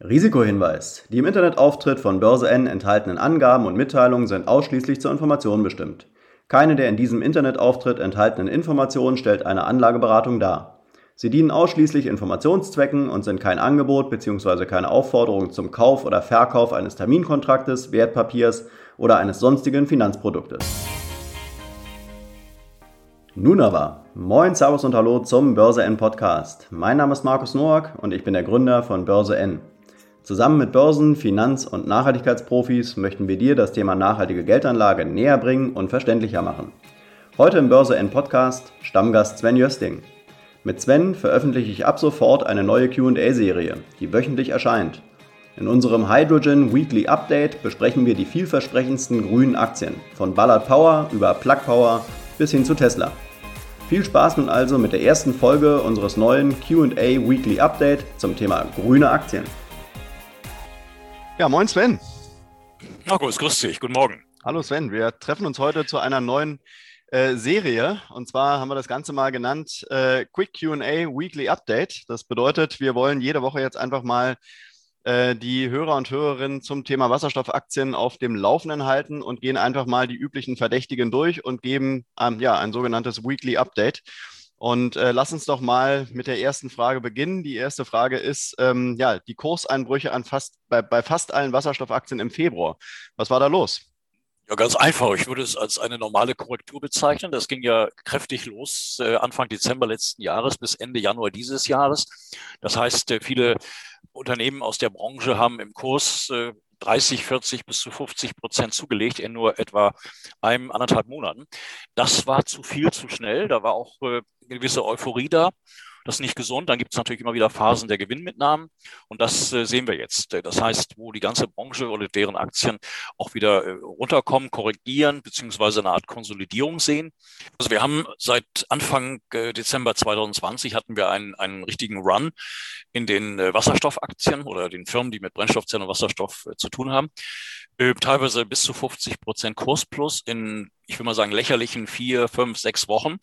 Risikohinweis: Die im Internetauftritt von Börse N enthaltenen Angaben und Mitteilungen sind ausschließlich zur Information bestimmt. Keine der in diesem Internetauftritt enthaltenen Informationen stellt eine Anlageberatung dar. Sie dienen ausschließlich Informationszwecken und sind kein Angebot bzw. keine Aufforderung zum Kauf oder Verkauf eines Terminkontraktes, Wertpapiers oder eines sonstigen Finanzproduktes. Nun aber, moin, Servus und Hallo zum Börse N Podcast. Mein Name ist Markus Noack und ich bin der Gründer von Börse N. Zusammen mit Börsen-, Finanz- und Nachhaltigkeitsprofis möchten wir dir das Thema nachhaltige Geldanlage näher bringen und verständlicher machen. Heute im Börse N Podcast Stammgast Sven Jösting. Mit Sven veröffentliche ich ab sofort eine neue QA-Serie, die wöchentlich erscheint. In unserem Hydrogen Weekly Update besprechen wir die vielversprechendsten grünen Aktien, von Ballard Power über Plug Power bis hin zu Tesla. Viel Spaß nun also mit der ersten Folge unseres neuen QA Weekly Update zum Thema grüne Aktien. Ja, moin Sven. Markus, grüß dich, guten Morgen. Hallo Sven, wir treffen uns heute zu einer neuen äh, Serie und zwar haben wir das Ganze mal genannt äh, Quick QA Weekly Update. Das bedeutet, wir wollen jede Woche jetzt einfach mal äh, die Hörer und Hörerinnen zum Thema Wasserstoffaktien auf dem Laufenden halten und gehen einfach mal die üblichen Verdächtigen durch und geben ähm, ja, ein sogenanntes Weekly Update. Und äh, lass uns doch mal mit der ersten Frage beginnen. Die erste Frage ist, ähm, ja, die Kurseinbrüche an fast, bei, bei fast allen Wasserstoffaktien im Februar. Was war da los? Ja, ganz einfach. Ich würde es als eine normale Korrektur bezeichnen. Das ging ja kräftig los äh, Anfang Dezember letzten Jahres bis Ende Januar dieses Jahres. Das heißt, äh, viele Unternehmen aus der Branche haben im Kurs äh, 30, 40 bis zu 50 Prozent zugelegt in nur etwa einem, anderthalb Monaten. Das war zu viel, zu schnell. Da war auch äh, eine gewisse Euphorie da. Das ist nicht gesund. Dann gibt es natürlich immer wieder Phasen der Gewinnmitnahmen. Und das äh, sehen wir jetzt. Das heißt, wo die ganze Branche oder deren Aktien auch wieder äh, runterkommen, korrigieren, beziehungsweise eine Art Konsolidierung sehen. Also wir haben seit Anfang äh, Dezember 2020 hatten wir einen, einen richtigen Run in den äh, Wasserstoffaktien oder den Firmen, die mit Brennstoffzellen und Wasserstoff äh, zu tun haben. Äh, teilweise bis zu 50 Prozent Kursplus in, ich will mal sagen, lächerlichen vier, fünf, sechs Wochen.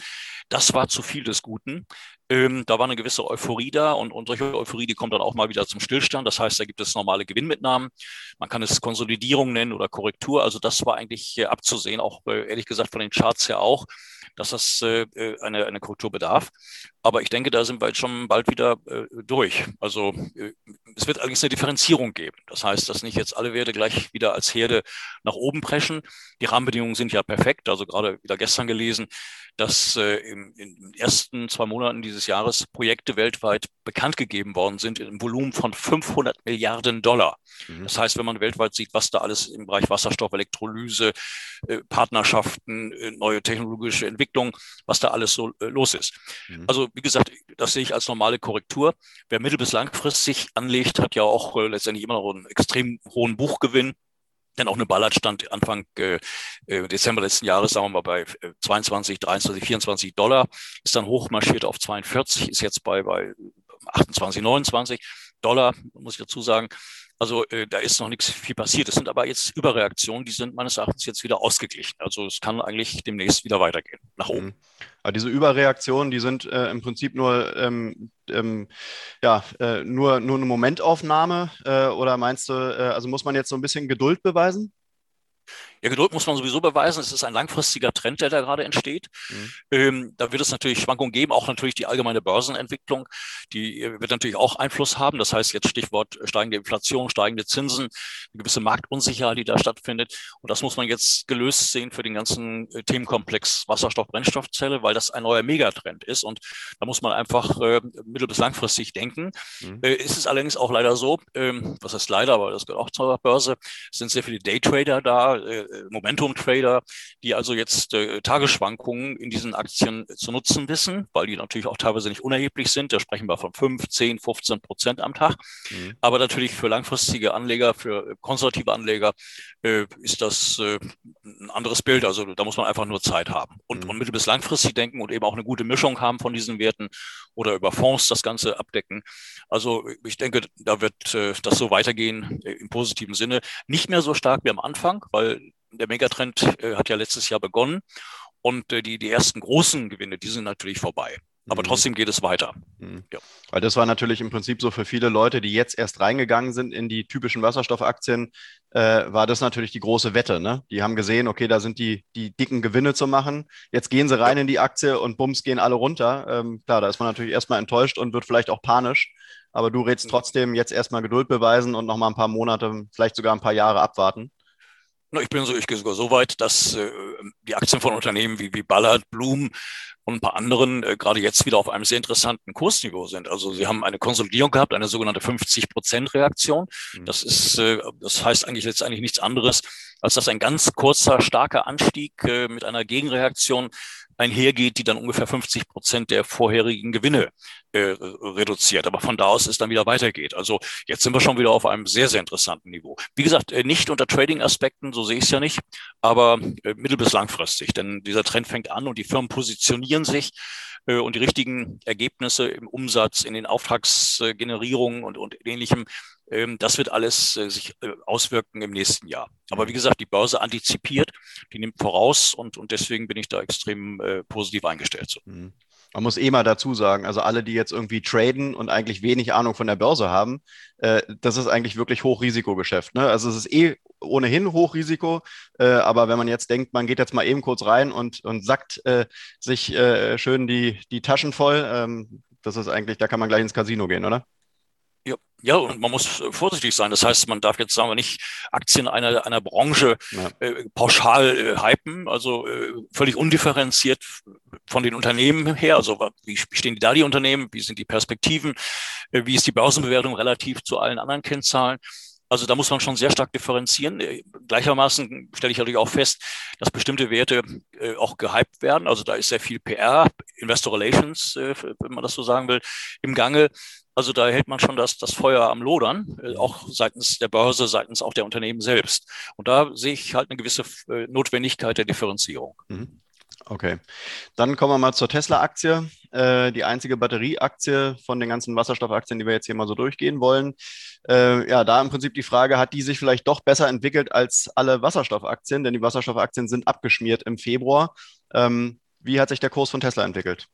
Das war zu viel des Guten. Ähm, da war eine gewisse Euphorie da und, und solche Euphorie, die kommt dann auch mal wieder zum Stillstand. Das heißt, da gibt es normale Gewinnmitnahmen. Man kann es Konsolidierung nennen oder Korrektur. Also das war eigentlich äh, abzusehen, auch äh, ehrlich gesagt von den Charts her auch, dass das äh, äh eine, eine Korrektur bedarf. Aber ich denke, da sind wir jetzt schon bald wieder äh, durch. Also äh, es wird eigentlich eine Differenzierung geben. Das heißt, dass nicht jetzt alle Werte gleich wieder als Herde nach oben preschen. Die Rahmenbedingungen sind ja perfekt. Also gerade wieder gestern gelesen, dass äh, im, in den ersten zwei Monaten dieses Jahres Projekte weltweit bekannt gegeben worden sind im Volumen von 500 Milliarden Dollar. Mhm. Das heißt, wenn man weltweit sieht, was da alles im Bereich Wasserstoff, Elektrolyse, äh, Partnerschaften, äh, neue technologische Entwicklung, was da alles so äh, los ist. Mhm. Also wie gesagt, das sehe ich als normale Korrektur. Wer mittel- bis langfristig anlegt, hat ja auch äh, letztendlich immer noch einen extrem hohen Buchgewinn. Denn auch eine Ballard stand Anfang äh, äh Dezember letzten Jahres, sagen wir mal, bei 22, 23, 24 Dollar, ist dann hochmarschiert auf 42, ist jetzt bei, bei 28, 29 Dollar, muss ich dazu sagen. Also äh, da ist noch nichts viel passiert. Es sind aber jetzt Überreaktionen, die sind meines Erachtens jetzt wieder ausgeglichen. Also es kann eigentlich demnächst wieder weitergehen, nach oben. Mhm. Aber diese Überreaktionen, die sind äh, im Prinzip nur, ähm, ähm, ja, äh, nur, nur eine Momentaufnahme äh, oder meinst du, äh, also muss man jetzt so ein bisschen Geduld beweisen? Ja, Geduld muss man sowieso beweisen. Es ist ein langfristiger Trend, der da gerade entsteht. Mhm. Ähm, da wird es natürlich Schwankungen geben, auch natürlich die allgemeine Börsenentwicklung, die äh, wird natürlich auch Einfluss haben. Das heißt jetzt Stichwort steigende Inflation, steigende Zinsen, eine gewisse Marktunsicherheit, die da stattfindet. Und das muss man jetzt gelöst sehen für den ganzen äh, Themenkomplex Wasserstoff, Brennstoffzelle, weil das ein neuer Megatrend ist. Und da muss man einfach äh, mittel- bis langfristig denken. Mhm. Äh, ist es allerdings auch leider so, ähm, was heißt leider, aber das gehört auch zur Börse, es sind sehr viele Daytrader da, äh, Momentum-Trader, die also jetzt äh, Tagesschwankungen in diesen Aktien zu nutzen wissen, weil die natürlich auch teilweise nicht unerheblich sind. Da sprechen wir von 5, 10, 15 Prozent am Tag. Mhm. Aber natürlich für langfristige Anleger, für konservative Anleger äh, ist das äh, ein anderes Bild. Also da muss man einfach nur Zeit haben und, mhm. und mittel- bis langfristig denken und eben auch eine gute Mischung haben von diesen Werten oder über Fonds das Ganze abdecken. Also ich denke, da wird äh, das so weitergehen äh, im positiven Sinne. Nicht mehr so stark wie am Anfang, weil der Megatrend äh, hat ja letztes Jahr begonnen und äh, die, die ersten großen Gewinne, die sind natürlich vorbei. Aber mhm. trotzdem geht es weiter. Mhm. Ja. Weil das war natürlich im Prinzip so für viele Leute, die jetzt erst reingegangen sind in die typischen Wasserstoffaktien, äh, war das natürlich die große Wette. Ne? Die haben gesehen, okay, da sind die, die dicken Gewinne zu machen. Jetzt gehen sie rein in die Aktie und bums gehen alle runter. Ähm, klar, da ist man natürlich erstmal enttäuscht und wird vielleicht auch panisch. Aber du rätst mhm. trotzdem jetzt erstmal Geduld beweisen und nochmal ein paar Monate, vielleicht sogar ein paar Jahre abwarten. Ich bin so, ich gehe sogar so weit, dass äh, die Aktien von Unternehmen wie, wie Ballard, Bloom und ein paar anderen äh, gerade jetzt wieder auf einem sehr interessanten Kursniveau sind. Also sie haben eine Konsolidierung gehabt, eine sogenannte 50-Prozent-Reaktion. Mhm. Das ist, äh, das heißt eigentlich letztendlich nichts anderes, als dass ein ganz kurzer, starker Anstieg äh, mit einer Gegenreaktion einhergeht, die dann ungefähr 50 Prozent der vorherigen Gewinne äh, reduziert. Aber von da aus es dann wieder weitergeht. Also jetzt sind wir schon wieder auf einem sehr, sehr interessanten Niveau. Wie gesagt, äh, nicht unter Trading-Aspekten, so sehe ich es ja nicht, aber äh, mittel- bis langfristig. Denn dieser Trend fängt an und die Firmen positionieren sich und die richtigen Ergebnisse im Umsatz, in den Auftragsgenerierungen und, und ähnlichem ähm, das wird alles äh, sich äh, auswirken im nächsten Jahr. Aber wie gesagt, die Börse antizipiert, die nimmt voraus und, und deswegen bin ich da extrem äh, positiv eingestellt. Mhm. Man muss eh mal dazu sagen, also alle, die jetzt irgendwie traden und eigentlich wenig Ahnung von der Börse haben, äh, das ist eigentlich wirklich Hochrisikogeschäft. Ne? Also es ist eh ohnehin Hochrisiko, äh, aber wenn man jetzt denkt, man geht jetzt mal eben kurz rein und, und sackt äh, sich schön die, die Taschen voll, ähm, das ist eigentlich, da kann man gleich ins Casino gehen, oder? Ja, ja, und man muss äh, vorsichtig sein. Das heißt, man darf jetzt sagen wir nicht Aktien einer, einer Branche ja. äh, pauschal äh, hypen, also äh, völlig undifferenziert von den Unternehmen her. Also wie stehen da die Unternehmen, wie sind die Perspektiven, äh, wie ist die Börsenbewertung relativ zu allen anderen Kennzahlen. Also da muss man schon sehr stark differenzieren. Äh, gleichermaßen stelle ich natürlich auch fest, dass bestimmte Werte äh, auch gehypt werden. Also da ist sehr viel PR, Investor Relations, äh, wenn man das so sagen will, im Gange. Also da hält man schon das, das Feuer am Lodern, äh, auch seitens der Börse, seitens auch der Unternehmen selbst. Und da sehe ich halt eine gewisse äh, Notwendigkeit der Differenzierung. Mhm. Okay, dann kommen wir mal zur Tesla-Aktie, äh, die einzige Batterieaktie von den ganzen Wasserstoffaktien, die wir jetzt hier mal so durchgehen wollen. Äh, ja, da im Prinzip die Frage, hat die sich vielleicht doch besser entwickelt als alle Wasserstoffaktien, denn die Wasserstoffaktien sind abgeschmiert im Februar. Ähm, wie hat sich der Kurs von Tesla entwickelt?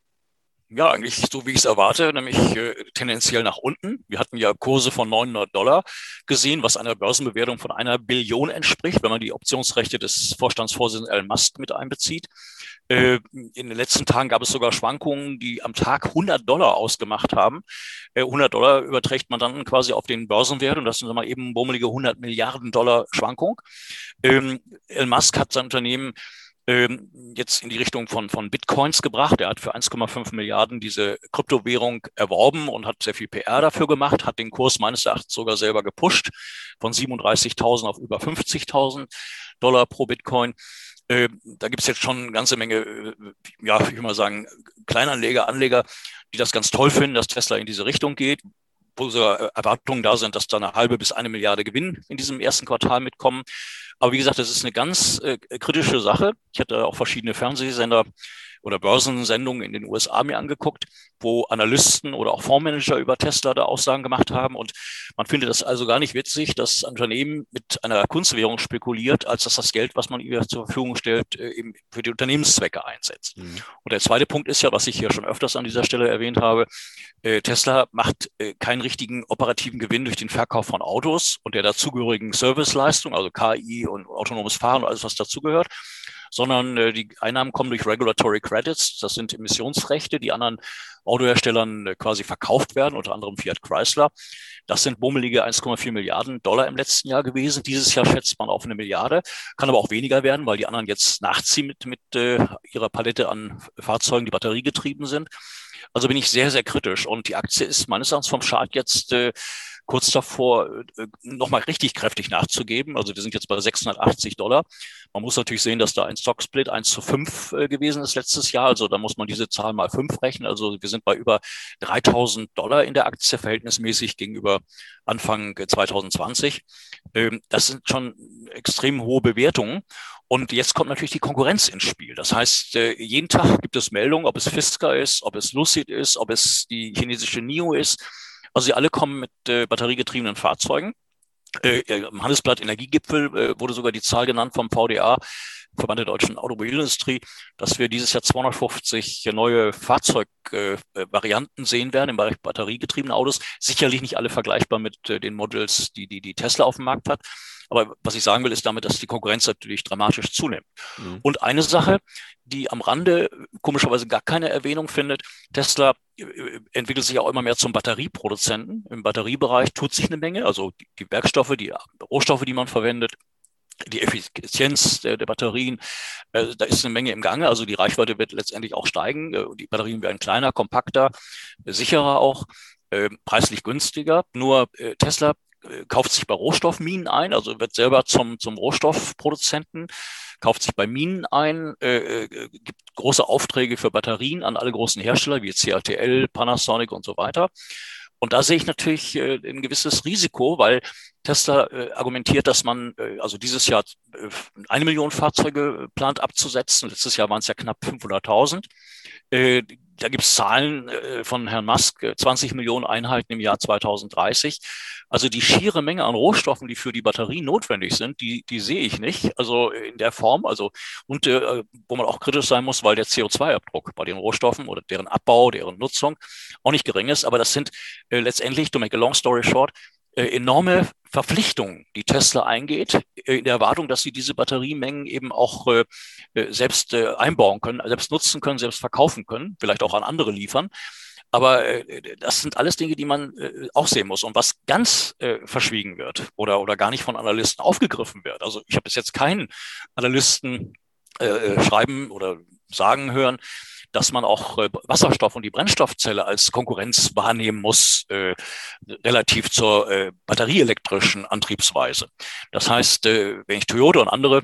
Ja, eigentlich so, wie ich es erwarte, nämlich äh, tendenziell nach unten. Wir hatten ja Kurse von 900 Dollar gesehen, was einer Börsenbewertung von einer Billion entspricht, wenn man die Optionsrechte des Vorstandsvorsitzenden Elon Musk mit einbezieht. Äh, in den letzten Tagen gab es sogar Schwankungen, die am Tag 100 Dollar ausgemacht haben. Äh, 100 Dollar überträgt man dann quasi auf den Börsenwert und das sind mal eben bummelige 100 Milliarden Dollar Schwankung. Ähm, Elon Musk hat sein Unternehmen jetzt in die Richtung von, von Bitcoins gebracht. Er hat für 1,5 Milliarden diese Kryptowährung erworben und hat sehr viel PR dafür gemacht, hat den Kurs meines Erachtens sogar selber gepusht von 37.000 auf über 50.000 Dollar pro Bitcoin. Äh, da gibt es jetzt schon eine ganze Menge, äh, ja, ich will mal sagen, Kleinanleger, Anleger, die das ganz toll finden, dass Tesla in diese Richtung geht wo so Erwartungen da sind, dass da eine halbe bis eine Milliarde Gewinn in diesem ersten Quartal mitkommen. Aber wie gesagt, das ist eine ganz äh, kritische Sache. Ich hatte auch verschiedene Fernsehsender oder Börsensendungen in den USA mir angeguckt, wo Analysten oder auch Fondsmanager über Tesla da Aussagen gemacht haben. Und man findet das also gar nicht witzig, dass ein Unternehmen mit einer Kunstwährung spekuliert, als dass das Geld, was man ihr zur Verfügung stellt, äh, eben für die Unternehmenszwecke einsetzt. Mhm. Und der zweite Punkt ist ja, was ich hier schon öfters an dieser Stelle erwähnt habe, äh, Tesla macht äh, keinen richtigen operativen Gewinn durch den Verkauf von Autos und der dazugehörigen Serviceleistung, also KI und autonomes Fahren und alles, was dazugehört, sondern äh, die Einnahmen kommen durch Regulatory Credits. Das sind Emissionsrechte, die anderen Autoherstellern äh, quasi verkauft werden, unter anderem Fiat Chrysler. Das sind bummelige 1,4 Milliarden Dollar im letzten Jahr gewesen. Dieses Jahr schätzt man auf eine Milliarde, kann aber auch weniger werden, weil die anderen jetzt nachziehen mit, mit äh, ihrer Palette an Fahrzeugen, die batteriegetrieben sind. Also bin ich sehr, sehr kritisch. Und die Aktie ist meines Erachtens vom Chart jetzt äh, kurz davor, äh, nochmal richtig kräftig nachzugeben. Also wir sind jetzt bei 680 Dollar. Man muss natürlich sehen, dass da ein Stocksplit 1 zu 5 äh, gewesen ist letztes Jahr. Also da muss man diese Zahl mal 5 rechnen. Also wir sind bei über 3000 Dollar in der Aktie verhältnismäßig gegenüber Anfang 2020. Ähm, das sind schon extrem hohe Bewertungen. Und jetzt kommt natürlich die Konkurrenz ins Spiel. Das heißt, äh, jeden Tag gibt es Meldungen, ob es Fisker ist, ob es Lucid ist, ob es die chinesische NIO ist. Also sie alle kommen mit äh, batteriegetriebenen Fahrzeugen. Äh, äh, Im Handelsblatt Energiegipfel äh, wurde sogar die Zahl genannt vom VDA, Verband der deutschen Automobilindustrie, dass wir dieses Jahr 250 neue Fahrzeug Varianten sehen werden im Bereich batteriegetriebene Autos. Sicherlich nicht alle vergleichbar mit den Models, die, die die Tesla auf dem Markt hat. Aber was ich sagen will, ist damit, dass die Konkurrenz natürlich dramatisch zunimmt. Mhm. Und eine Sache, die am Rande komischerweise gar keine Erwähnung findet, Tesla entwickelt sich auch immer mehr zum Batterieproduzenten. Im Batteriebereich tut sich eine Menge, also die Werkstoffe, die Rohstoffe, die man verwendet, die Effizienz der, der Batterien, äh, da ist eine Menge im Gange. Also die Reichweite wird letztendlich auch steigen. Äh, die Batterien werden kleiner, kompakter, äh, sicherer auch, äh, preislich günstiger. Nur äh, Tesla kauft sich bei Rohstoffminen ein, also wird selber zum, zum Rohstoffproduzenten, kauft sich bei Minen ein, äh, gibt große Aufträge für Batterien an alle großen Hersteller wie CATL, Panasonic und so weiter. Und da sehe ich natürlich äh, ein gewisses Risiko, weil Tesla äh, argumentiert, dass man äh, also dieses Jahr äh, eine Million Fahrzeuge plant abzusetzen. Letztes Jahr waren es ja knapp 500.000. Äh, da gibt es Zahlen äh, von Herrn Musk, 20 Millionen Einheiten im Jahr 2030. Also die schiere Menge an Rohstoffen, die für die Batterien notwendig sind, die, die sehe ich nicht. Also in der Form, also und äh, wo man auch kritisch sein muss, weil der CO2-Abdruck bei den Rohstoffen oder deren Abbau, deren Nutzung auch nicht gering ist. Aber das sind äh, letztendlich, to make a long story short, äh, enorme Verpflichtungen, die Tesla eingeht, äh, in der Erwartung, dass sie diese Batteriemengen eben auch äh, selbst einbauen können, selbst nutzen können, selbst verkaufen können, vielleicht auch an andere liefern. Aber das sind alles Dinge, die man auch sehen muss. Und was ganz verschwiegen wird oder, oder gar nicht von Analysten aufgegriffen wird. Also ich habe bis jetzt keinen Analysten schreiben oder sagen hören, dass man auch äh, Wasserstoff und die Brennstoffzelle als Konkurrenz wahrnehmen muss, äh, relativ zur äh, batterieelektrischen Antriebsweise. Das heißt, äh, wenn ich Toyota und andere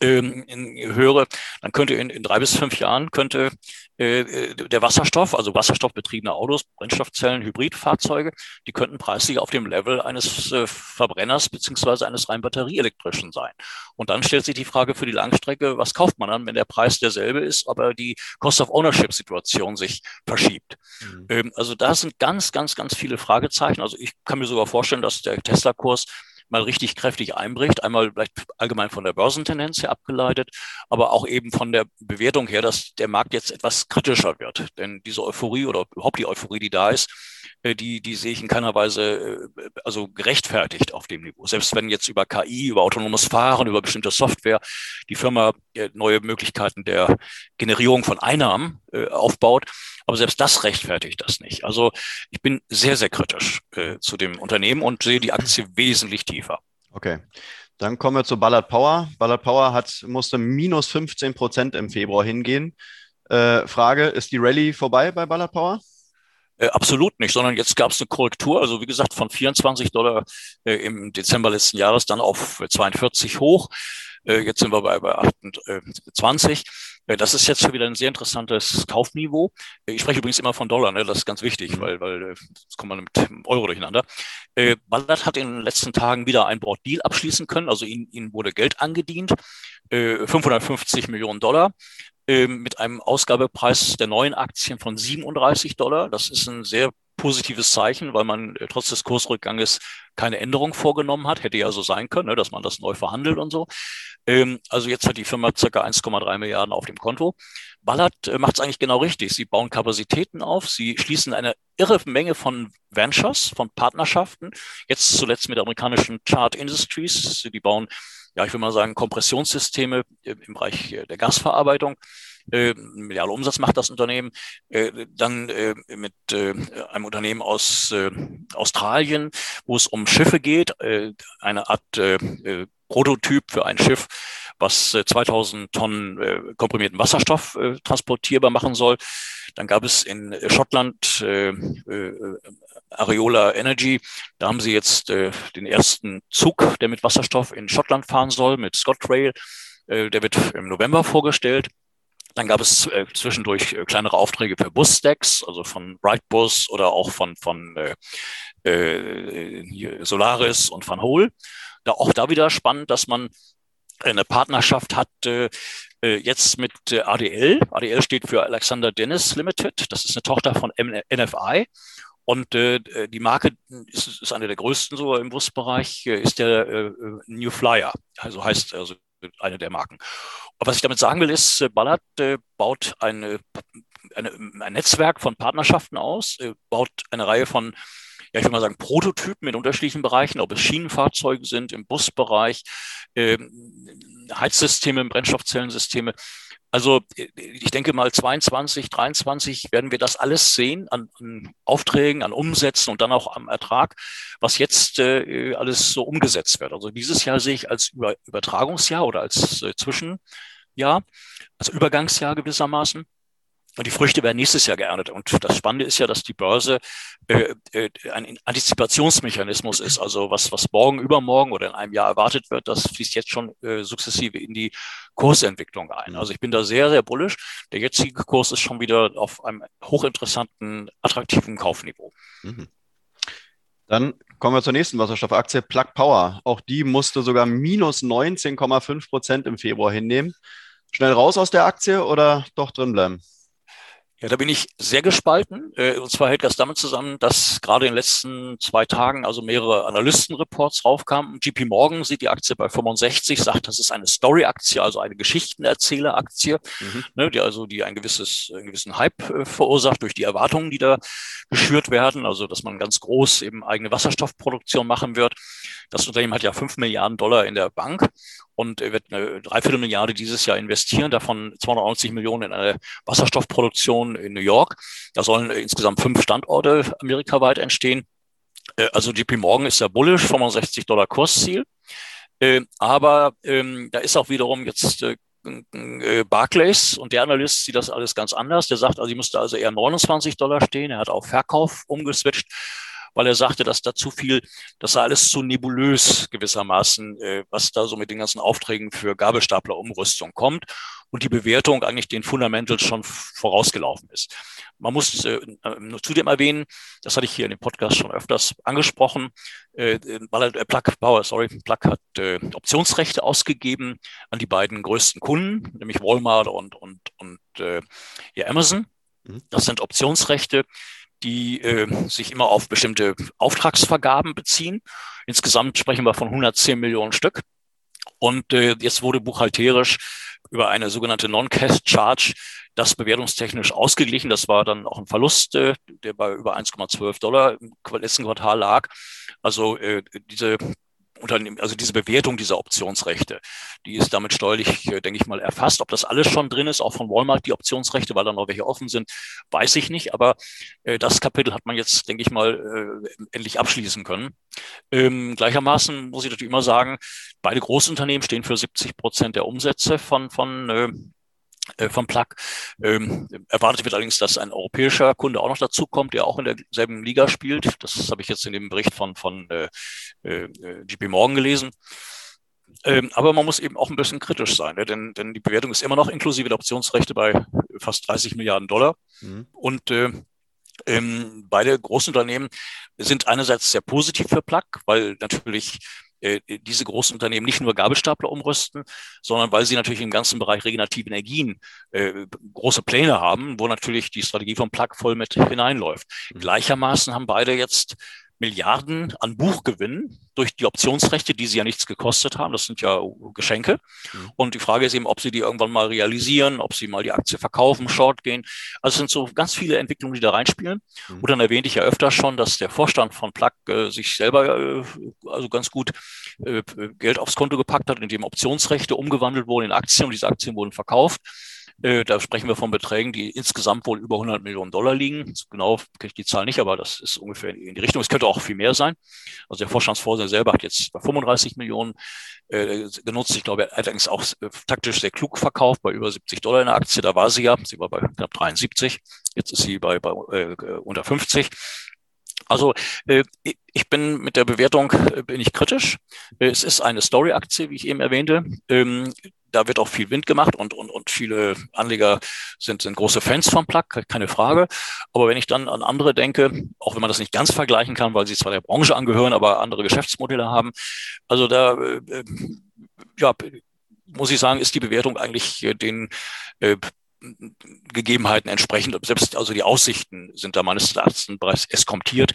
ähm, in, höre, dann könnte in, in drei bis fünf Jahren könnte der Wasserstoff, also wasserstoffbetriebene Autos, Brennstoffzellen, Hybridfahrzeuge, die könnten preislich auf dem Level eines äh, Verbrenners beziehungsweise eines rein batterieelektrischen sein. Und dann stellt sich die Frage für die Langstrecke, was kauft man dann, wenn der Preis derselbe ist, aber die Cost of Ownership Situation sich verschiebt. Mhm. Ähm, also da sind ganz, ganz, ganz viele Fragezeichen. Also ich kann mir sogar vorstellen, dass der Tesla-Kurs mal richtig kräftig einbricht. Einmal vielleicht allgemein von der Börsentendenz her abgeleitet, aber auch eben von der Bewertung her, dass der Markt jetzt etwas kritischer wird. Denn diese Euphorie oder überhaupt die Euphorie, die da ist, die, die sehe ich in keiner Weise äh, also gerechtfertigt auf dem Niveau. Selbst wenn jetzt über KI, über autonomes Fahren, über bestimmte Software die Firma äh, neue Möglichkeiten der Generierung von Einnahmen aufbaut, aber selbst das rechtfertigt das nicht. Also ich bin sehr, sehr kritisch äh, zu dem Unternehmen und sehe die Aktie wesentlich tiefer. Okay. Dann kommen wir zu Ballard Power. Ballard Power hat, musste minus 15 Prozent im Februar hingehen. Äh, Frage, ist die Rallye vorbei bei Ballard Power? Äh, absolut nicht, sondern jetzt gab es eine Korrektur, also wie gesagt von 24 Dollar äh, im Dezember letzten Jahres dann auf 42 hoch. Äh, jetzt sind wir bei, bei 28. Äh, das ist jetzt schon wieder ein sehr interessantes Kaufniveau. Äh, ich spreche übrigens immer von Dollar, ne? das ist ganz wichtig, mhm. weil, weil äh, das kommt man mit Euro durcheinander. Äh, Ballard hat in den letzten Tagen wieder ein Board-Deal abschließen können, also ihnen, ihnen wurde Geld angedient, äh, 550 Millionen Dollar mit einem Ausgabepreis der neuen Aktien von 37 Dollar. Das ist ein sehr positives Zeichen, weil man äh, trotz des Kursrückganges keine Änderung vorgenommen hat. Hätte ja so sein können, ne, dass man das neu verhandelt und so. Ähm, also jetzt hat die Firma circa 1,3 Milliarden auf dem Konto. Ballard äh, macht es eigentlich genau richtig. Sie bauen Kapazitäten auf, sie schließen eine irre Menge von Ventures, von Partnerschaften. Jetzt zuletzt mit amerikanischen Chart Industries. Die bauen, ja, ich will mal sagen, Kompressionssysteme äh, im Bereich der Gasverarbeitung äh, Milliarde Umsatz macht das Unternehmen, äh, dann äh, mit äh, einem Unternehmen aus äh, Australien, wo es um Schiffe geht, äh, eine Art äh, äh Prototyp für ein Schiff, was äh, 2000 Tonnen äh, komprimierten Wasserstoff äh, transportierbar machen soll. Dann gab es in Schottland äh, äh, Areola Energy. Da haben sie jetzt äh, den ersten Zug, der mit Wasserstoff in Schottland fahren soll, mit ScotRail. Äh, der wird im November vorgestellt. Dann gab es äh, zwischendurch äh, kleinere Aufträge für Busstacks, also von Brightbus oder auch von, von äh, äh, Solaris und Van Hol. Da auch da wieder spannend, dass man eine Partnerschaft hat äh, äh jetzt mit ADL. ADL steht für Alexander Dennis Limited. Das ist eine Tochter von NFI. Und äh, die Marke ist, ist eine der größten so im Busbereich, äh, ist der äh, New Flyer. Also heißt also eine der Marken. Und was ich damit sagen will, ist, äh, Ballard äh, baut eine eine, ein Netzwerk von Partnerschaften aus, äh, baut eine Reihe von ja, ich würde mal sagen, Prototypen in unterschiedlichen Bereichen, ob es Schienenfahrzeuge sind, im Busbereich, äh, Heizsysteme, Brennstoffzellensysteme. Also ich denke mal 22, 23 werden wir das alles sehen an, an Aufträgen, an Umsätzen und dann auch am Ertrag, was jetzt äh, alles so umgesetzt wird. Also dieses Jahr sehe ich als Über Übertragungsjahr oder als äh, Zwischenjahr, also Übergangsjahr gewissermaßen. Und die Früchte werden nächstes Jahr geerntet. Und das Spannende ist ja, dass die Börse äh, äh, ein Antizipationsmechanismus ist. Also was, was morgen, übermorgen oder in einem Jahr erwartet wird, das fließt jetzt schon äh, sukzessive in die Kursentwicklung ein. Also ich bin da sehr, sehr bullisch. Der jetzige Kurs ist schon wieder auf einem hochinteressanten, attraktiven Kaufniveau. Mhm. Dann kommen wir zur nächsten Wasserstoffaktie, Plug Power. Auch die musste sogar minus 19,5 Prozent im Februar hinnehmen. Schnell raus aus der Aktie oder doch drin bleiben? Ja, da bin ich sehr gespalten. Äh, und zwar hängt das damit zusammen, dass gerade in den letzten zwei Tagen also mehrere Analystenreports raufkamen. JP Morgan sieht die Aktie bei 65, sagt, das ist eine Story-Aktie, also eine Geschichtenerzähler-Aktie, mhm. ne, die also die ein gewisses, einen gewissen Hype äh, verursacht durch die Erwartungen, die da geschürt werden. Also, dass man ganz groß eben eigene Wasserstoffproduktion machen wird. Das Unternehmen hat ja fünf Milliarden Dollar in der Bank und wird eine Dreiviertelmilliarde dieses Jahr investieren, davon 290 Millionen in eine Wasserstoffproduktion in New York. Da sollen insgesamt fünf Standorte amerikaweit entstehen. Äh, also JP Morgan ist ja bullish, 65 Dollar Kursziel. Äh, aber ähm, da ist auch wiederum jetzt äh, Barclays und der Analyst sieht das alles ganz anders. Der sagt, also, sie müsste also eher 29 Dollar stehen. Er hat auf Verkauf umgeswitcht weil er sagte, dass da zu viel, das sei alles zu nebulös gewissermaßen, äh, was da so mit den ganzen Aufträgen für Gabelstaplerumrüstung kommt und die Bewertung eigentlich den Fundamentals schon vorausgelaufen ist. Man muss äh, nur zudem erwähnen, das hatte ich hier in dem Podcast schon öfters angesprochen, äh, weil äh, Plug Power, sorry, Plug hat äh, Optionsrechte ausgegeben an die beiden größten Kunden, nämlich Walmart und, und, und äh, ja, Amazon. Mhm. Das sind Optionsrechte, die äh, sich immer auf bestimmte Auftragsvergaben beziehen. Insgesamt sprechen wir von 110 Millionen Stück. Und äh, jetzt wurde buchhalterisch über eine sogenannte Non-Cash-Charge das bewertungstechnisch ausgeglichen. Das war dann auch ein Verlust, äh, der bei über 1,12 Dollar im letzten Quartal lag. Also äh, diese Unternehmen, also diese Bewertung dieser Optionsrechte, die ist damit steuerlich, äh, denke ich mal, erfasst. Ob das alles schon drin ist, auch von Walmart, die Optionsrechte, weil da noch welche offen sind, weiß ich nicht. Aber äh, das Kapitel hat man jetzt, denke ich mal, äh, endlich abschließen können. Ähm, gleichermaßen muss ich natürlich immer sagen, beide Großunternehmen stehen für 70 Prozent der Umsätze von, von äh, vom Plug. Ähm, erwartet wird allerdings, dass ein europäischer Kunde auch noch dazu kommt, der auch in derselben Liga spielt. Das habe ich jetzt in dem Bericht von, von äh, äh, GP Morgan gelesen. Ähm, aber man muss eben auch ein bisschen kritisch sein, ne? denn, denn die Bewertung ist immer noch inklusive der Optionsrechte bei fast 30 Milliarden Dollar. Mhm. Und äh, ähm, beide Großunternehmen sind einerseits sehr positiv für Plug, weil natürlich äh, diese großen Unternehmen nicht nur Gabelstapler umrüsten, sondern weil sie natürlich im ganzen Bereich regenerative Energien äh, große Pläne haben, wo natürlich die Strategie vom Plug voll mit hineinläuft. Mhm. Gleichermaßen haben beide jetzt Milliarden an Buchgewinn durch die Optionsrechte, die sie ja nichts gekostet haben. Das sind ja Geschenke. Mhm. Und die Frage ist eben, ob sie die irgendwann mal realisieren, ob sie mal die Aktie verkaufen, short gehen. Also es sind so ganz viele Entwicklungen, die da reinspielen. Mhm. Und dann erwähnte ich ja öfter schon, dass der Vorstand von Plug äh, sich selber äh, also ganz gut äh, Geld aufs Konto gepackt hat, indem Optionsrechte umgewandelt wurden in Aktien und diese Aktien wurden verkauft. Äh, da sprechen wir von Beträgen, die insgesamt wohl über 100 Millionen Dollar liegen. Genau kenne ich die Zahl nicht, aber das ist ungefähr in die Richtung. Es könnte auch viel mehr sein. Also der Vorstandsvorsitzende selber hat jetzt bei 35 Millionen äh, genutzt. Ich glaube, er hat allerdings auch äh, taktisch sehr klug verkauft bei über 70 Dollar in der Aktie. Da war sie ja. Sie war bei knapp 73. Jetzt ist sie bei, bei äh, unter 50. Also äh, ich bin mit der Bewertung äh, bin ich kritisch. Es ist eine Story-Aktie, wie ich eben erwähnte. Da wird auch viel Wind gemacht und, und, und viele Anleger sind, sind große Fans vom Plug, keine Frage. Aber wenn ich dann an andere denke, auch wenn man das nicht ganz vergleichen kann, weil sie zwar der Branche angehören, aber andere Geschäftsmodelle haben, also da äh, ja, muss ich sagen, ist die Bewertung eigentlich den äh, Gegebenheiten entsprechend. Selbst also die Aussichten sind da meines Erachtens bereits eskomtiert.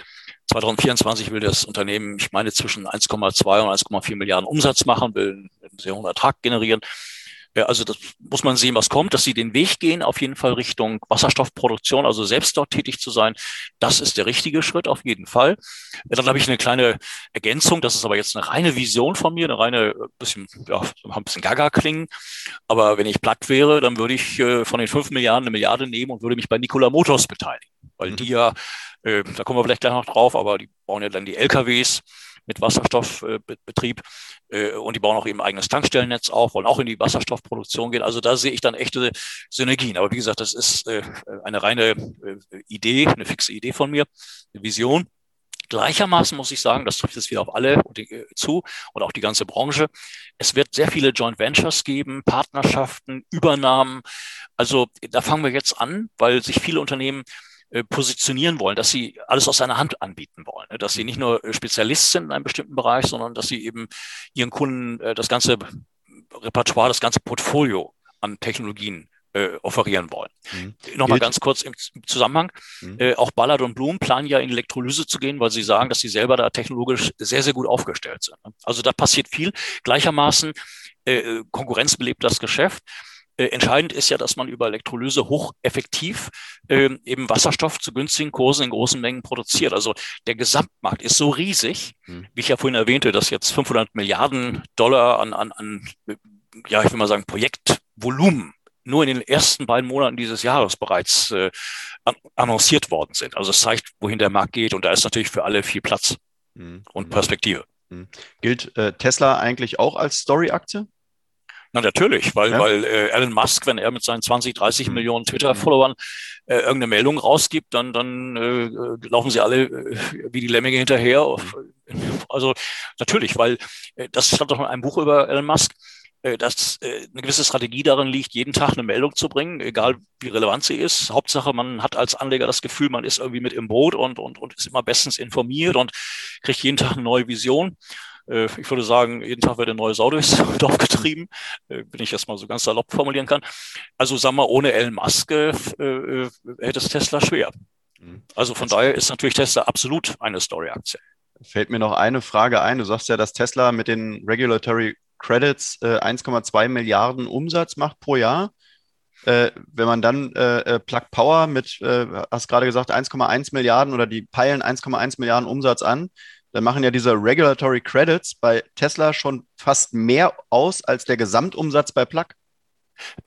2024 will das Unternehmen, ich meine, zwischen 1,2 und 1,4 Milliarden Umsatz machen, will einen sehr hohen Ertrag generieren. Also das muss man sehen, was kommt, dass sie den Weg gehen, auf jeden Fall Richtung Wasserstoffproduktion, also selbst dort tätig zu sein. Das ist der richtige Schritt auf jeden Fall. Dann habe ich eine kleine Ergänzung, das ist aber jetzt eine reine Vision von mir, eine reine bisschen, ja, ein bisschen gaga klingen. Aber wenn ich platt wäre, dann würde ich äh, von den fünf Milliarden eine Milliarde nehmen und würde mich bei Nikola Motors beteiligen, weil mhm. die ja, äh, da kommen wir vielleicht gleich noch drauf, aber die bauen ja dann die LKWs mit Wasserstoffbetrieb äh, und die bauen auch eben eigenes Tankstellennetz auf, wollen auch in die Wasserstoffproduktion gehen. Also da sehe ich dann echte Synergien. Aber wie gesagt, das ist äh, eine reine äh, Idee, eine fixe Idee von mir, eine Vision. Gleichermaßen muss ich sagen, das trifft jetzt wieder auf alle zu und auch die ganze Branche. Es wird sehr viele Joint Ventures geben, Partnerschaften, Übernahmen. Also da fangen wir jetzt an, weil sich viele Unternehmen äh, positionieren wollen, dass sie alles aus seiner Hand anbieten wollen, ne? dass sie nicht nur äh, Spezialist sind in einem bestimmten Bereich, sondern dass sie eben ihren Kunden äh, das ganze Repertoire, das ganze Portfolio an Technologien äh, offerieren wollen. Mhm. Nochmal ganz kurz im Zusammenhang. Mhm. Äh, auch Ballard und Bloom planen ja in Elektrolyse zu gehen, weil sie sagen, dass sie selber da technologisch sehr, sehr gut aufgestellt sind. Ne? Also da passiert viel. Gleichermaßen äh, Konkurrenz belebt das Geschäft. Äh, entscheidend ist ja, dass man über Elektrolyse hocheffektiv äh, eben Wasserstoff zu günstigen Kursen in großen Mengen produziert. Also der Gesamtmarkt ist so riesig, hm. wie ich ja vorhin erwähnte, dass jetzt 500 Milliarden Dollar an, an, an ja, ich will mal sagen, Projektvolumen nur in den ersten beiden Monaten dieses Jahres bereits äh, annonciert worden sind. Also es zeigt, wohin der Markt geht und da ist natürlich für alle viel Platz mhm. und Perspektive. Mhm. Gilt äh, Tesla eigentlich auch als Story-Aktie? Na natürlich, weil, ja? weil äh, Elon Musk, wenn er mit seinen 20, 30 mhm. Millionen Twitter-Followern äh, irgendeine Meldung rausgibt, dann, dann äh, laufen sie alle äh, wie die Lemminge hinterher. Mhm. Also natürlich, weil äh, das stand doch in einem Buch über Elon Musk, äh, dass äh, eine gewisse Strategie darin liegt, jeden Tag eine Meldung zu bringen, egal wie relevant sie ist. Hauptsache, man hat als Anleger das Gefühl, man ist irgendwie mit im Boot und, und, und ist immer bestens informiert und kriegt jeden Tag eine neue Vision. Äh, ich würde sagen, jeden Tag wird eine neue Sau durchs Dorf getrieben, äh, wenn ich das mal so ganz salopp formulieren kann. Also sagen wir, ohne Elon Musk äh, äh, hätte es Tesla schwer. Mhm. Also von daher ist natürlich Tesla absolut eine Story-Aktie. Fällt mir noch eine Frage ein. Du sagst ja, dass Tesla mit den Regulatory Credits äh, 1,2 Milliarden Umsatz macht pro Jahr. Äh, wenn man dann äh, Plug Power mit, hast gerade gesagt, 1,1 Milliarden oder die peilen 1,1 Milliarden Umsatz an, dann machen ja diese Regulatory Credits bei Tesla schon fast mehr aus als der Gesamtumsatz bei Plug.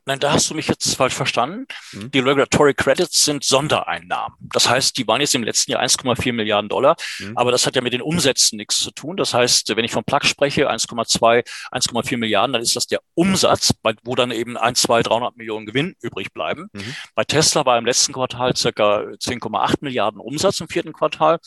Nein, da hast du mich jetzt falsch verstanden. Mhm. Die Regulatory Credits sind Sondereinnahmen. Das heißt, die waren jetzt im letzten Jahr 1,4 Milliarden Dollar, mhm. aber das hat ja mit den Umsätzen nichts zu tun. Das heißt, wenn ich von Plug spreche, 1,2, 1,4 Milliarden, dann ist das der Umsatz, wo dann eben 1, 2, 300 Millionen Gewinn übrig bleiben. Mhm. Bei Tesla war im letzten Quartal circa 10,8 Milliarden Umsatz im vierten Quartal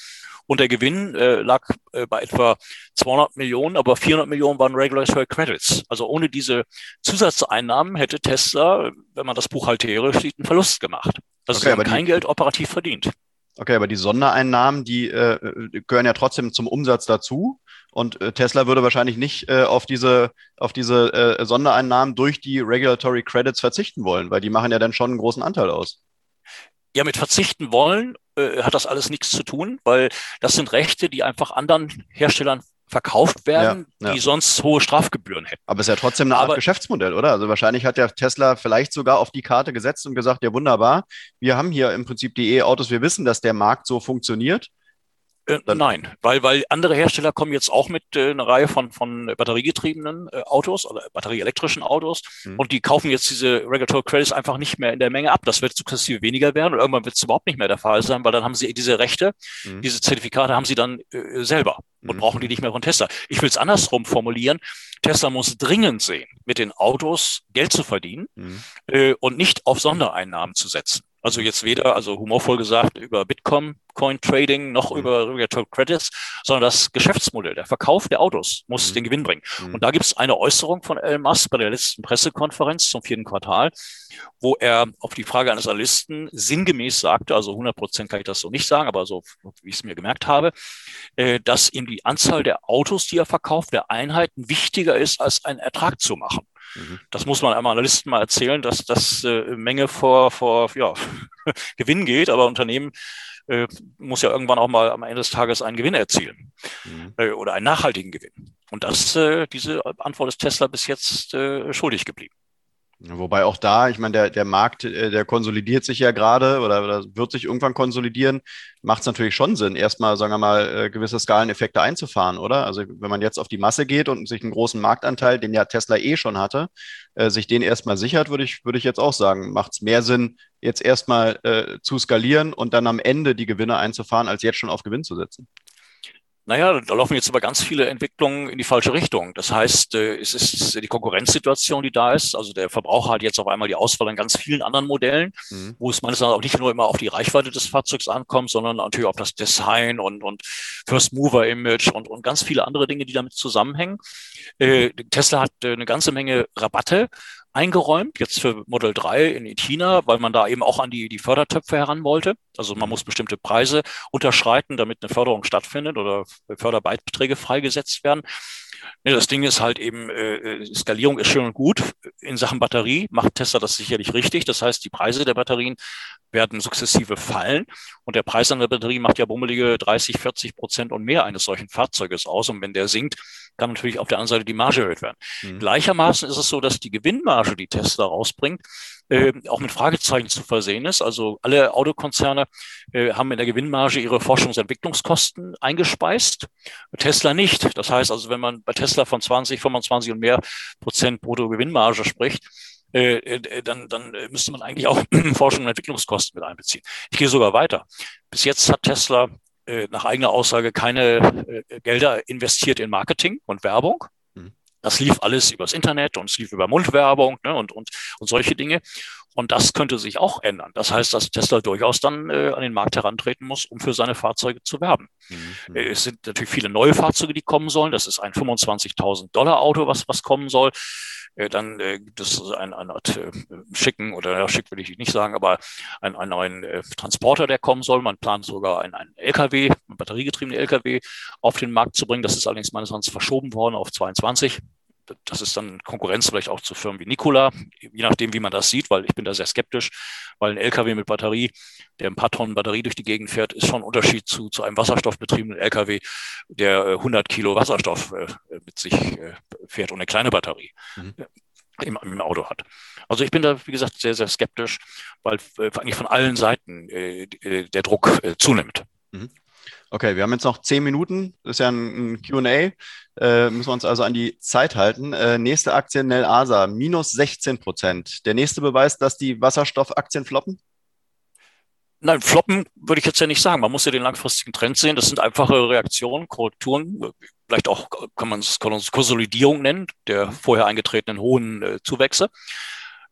und der Gewinn äh, lag äh, bei etwa 200 Millionen, aber 400 Millionen waren Regulatory Credits. Also ohne diese Zusatzeinnahmen hätte Tesla, wenn man das buchhalterisch sieht, einen Verlust gemacht. Also okay, sie haben kein Geld operativ verdient. Okay, aber die Sondereinnahmen, die äh, gehören ja trotzdem zum Umsatz dazu. Und äh, Tesla würde wahrscheinlich nicht äh, auf diese, auf diese äh, Sondereinnahmen durch die Regulatory Credits verzichten wollen, weil die machen ja dann schon einen großen Anteil aus. Ja, mit verzichten wollen äh, hat das alles nichts zu tun, weil das sind Rechte, die einfach anderen Herstellern verkauft werden, ja, ja. die sonst hohe Strafgebühren hätten. Aber es ist ja trotzdem eine Art Aber, Geschäftsmodell, oder? Also wahrscheinlich hat der Tesla vielleicht sogar auf die Karte gesetzt und gesagt, ja wunderbar, wir haben hier im Prinzip die E-Autos, wir wissen, dass der Markt so funktioniert. Äh, nein, weil, weil andere Hersteller kommen jetzt auch mit äh, einer Reihe von, von batteriegetriebenen äh, Autos oder batterieelektrischen Autos mhm. und die kaufen jetzt diese Regulatory Credits einfach nicht mehr in der Menge ab. Das wird sukzessive weniger werden und irgendwann wird es überhaupt nicht mehr der Fall sein, weil dann haben sie diese Rechte, mhm. diese Zertifikate haben sie dann äh, selber und mhm. brauchen die nicht mehr von Tesla. Ich will es andersrum formulieren. Tesla muss dringend sehen, mit den Autos Geld zu verdienen mhm. äh, und nicht auf Sondereinnahmen zu setzen. Also jetzt weder, also humorvoll gesagt, über Bitcoin Coin Trading noch mhm. über Regulatory Credits, sondern das Geschäftsmodell, der Verkauf der Autos muss mhm. den Gewinn bringen. Mhm. Und da gibt es eine Äußerung von Elon Musk bei der letzten Pressekonferenz zum vierten Quartal, wo er auf die Frage eines Analysten sinngemäß sagte, also 100 Prozent kann ich das so nicht sagen, aber so, wie ich es mir gemerkt habe, äh, dass ihm die Anzahl der Autos, die er verkauft, der Einheiten wichtiger ist, als einen Ertrag zu machen. Mhm. Das muss man einem Analysten mal erzählen, dass das äh, Menge vor, vor ja, Gewinn geht, aber Unternehmen äh, muss ja irgendwann auch mal am Ende des Tages einen Gewinn erzielen mhm. äh, oder einen nachhaltigen Gewinn. Und das, äh, diese Antwort ist Tesla bis jetzt äh, schuldig geblieben. Wobei auch da, ich meine, der, der Markt, äh, der konsolidiert sich ja gerade oder, oder wird sich irgendwann konsolidieren, macht es natürlich schon Sinn, erstmal, sagen wir mal, äh, gewisse Skaleneffekte einzufahren, oder? Also wenn man jetzt auf die Masse geht und sich einen großen Marktanteil, den ja Tesla eh schon hatte, äh, sich den erstmal sichert, würde ich, würde ich jetzt auch sagen, macht es mehr Sinn, jetzt erstmal äh, zu skalieren und dann am Ende die Gewinne einzufahren, als jetzt schon auf Gewinn zu setzen. Naja, da laufen jetzt aber ganz viele Entwicklungen in die falsche Richtung. Das heißt, äh, es ist die Konkurrenzsituation, die da ist. Also der Verbraucher hat jetzt auf einmal die Auswahl an ganz vielen anderen Modellen, mhm. wo es meines Erachtens auch nicht nur immer auf die Reichweite des Fahrzeugs ankommt, sondern natürlich auf das Design und, und First Mover Image und, und ganz viele andere Dinge, die damit zusammenhängen. Äh, Tesla hat äh, eine ganze Menge Rabatte eingeräumt, jetzt für Model 3 in China, weil man da eben auch an die, die Fördertöpfe heran wollte. Also man muss bestimmte Preise unterschreiten, damit eine Förderung stattfindet oder Förderbeiträge freigesetzt werden. Das Ding ist halt eben, äh, äh, Skalierung ist schön und gut. In Sachen Batterie macht Tesla das sicherlich richtig. Das heißt, die Preise der Batterien werden sukzessive fallen. Und der Preis an der Batterie macht ja bummelige 30, 40 Prozent und mehr eines solchen Fahrzeuges aus. Und wenn der sinkt, kann natürlich auf der anderen Seite die Marge erhöht werden. Mhm. Gleichermaßen ist es so, dass die Gewinnmarge, die Tesla rausbringt, äh, auch mit Fragezeichen zu versehen ist. Also alle Autokonzerne äh, haben in der Gewinnmarge ihre Forschungs- und Entwicklungskosten eingespeist, Tesla nicht. Das heißt also, wenn man bei Tesla von 20, 25 und mehr Prozent Brutto-Gewinnmarge spricht, äh, äh, dann, dann müsste man eigentlich auch Forschung und Entwicklungskosten mit einbeziehen. Ich gehe sogar weiter. Bis jetzt hat Tesla äh, nach eigener Aussage keine Gelder investiert in Marketing und Werbung. Das lief alles übers Internet und es lief über Mundwerbung ne, und, und, und solche Dinge. Und das könnte sich auch ändern. Das heißt, dass Tesla durchaus dann äh, an den Markt herantreten muss, um für seine Fahrzeuge zu werben. Mhm. Äh, es sind natürlich viele neue Fahrzeuge, die kommen sollen. Das ist ein 25.000 Dollar Auto, was, was kommen soll. Äh, dann äh, gibt es ein, eine Art äh, schicken, oder ja, schick will ich nicht sagen, aber einen, einen neuen äh, Transporter, der kommen soll. Man plant sogar einen, einen LKW, einen batteriegetriebenen LKW auf den Markt zu bringen. Das ist allerdings meines Erachtens verschoben worden auf 22 das ist dann Konkurrenz vielleicht auch zu Firmen wie Nikola, je nachdem, wie man das sieht, weil ich bin da sehr skeptisch, weil ein LKW mit Batterie, der ein paar Tonnen Batterie durch die Gegend fährt, ist schon ein Unterschied zu, zu einem wasserstoffbetriebenen LKW, der 100 äh, Kilo Wasserstoff äh, mit sich äh, fährt und eine kleine Batterie. Mhm. Im, im, Auto hat. Also ich bin da, wie gesagt, sehr, sehr skeptisch, weil äh, eigentlich von allen Seiten äh, der Druck äh, zunimmt. Mhm. Okay, wir haben jetzt noch zehn Minuten. Das ist ja ein, ein QA. Äh, müssen wir uns also an die Zeit halten. Äh, nächste Aktie Nel Asa, minus 16 Prozent. Der nächste Beweis, dass die Wasserstoffaktien floppen? Nein, floppen würde ich jetzt ja nicht sagen. Man muss ja den langfristigen Trend sehen. Das sind einfache Reaktionen, Korrekturen, vielleicht auch kann man es Konsolidierung nennen, der vorher eingetretenen hohen äh, Zuwächse.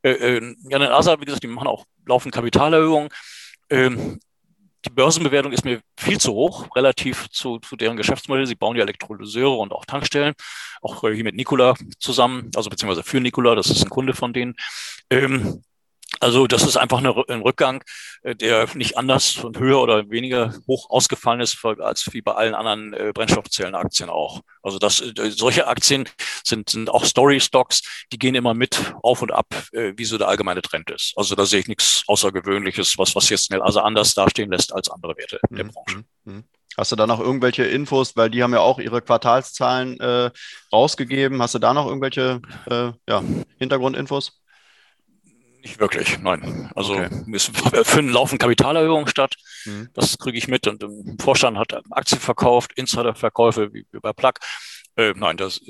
Äh, äh, ja, Nel Asa, wie gesagt, die machen auch laufend Kapitalerhöhungen. Ähm, die Börsenbewertung ist mir viel zu hoch, relativ zu, zu deren Geschäftsmodell. Sie bauen ja Elektrolyseure und auch Tankstellen, auch hier mit Nikola zusammen, also beziehungsweise für Nikola, das ist ein Kunde von denen. Ähm, also das ist einfach eine, ein Rückgang, äh, der nicht anders und höher oder weniger hoch ausgefallen ist als wie bei allen anderen äh, Brennstoffzellenaktien auch. Also das, äh, solche Aktien sind, sind auch Story-Stocks, die gehen immer mit auf und ab, wie so der allgemeine Trend ist. Also da sehe ich nichts Außergewöhnliches, was, was jetzt schnell also anders dastehen lässt als andere Werte mhm. der Branche. Mhm. Hast du da noch irgendwelche Infos, weil die haben ja auch ihre Quartalszahlen äh, rausgegeben. Hast du da noch irgendwelche äh, ja, Hintergrundinfos? Nicht wirklich, nein. Also okay. es finden laufen Kapitalerhöhungen statt. Mhm. Das kriege ich mit. Und im Vorstand hat Aktien verkauft, Insiderverkäufe wie, wie bei Plug. Äh, nein, das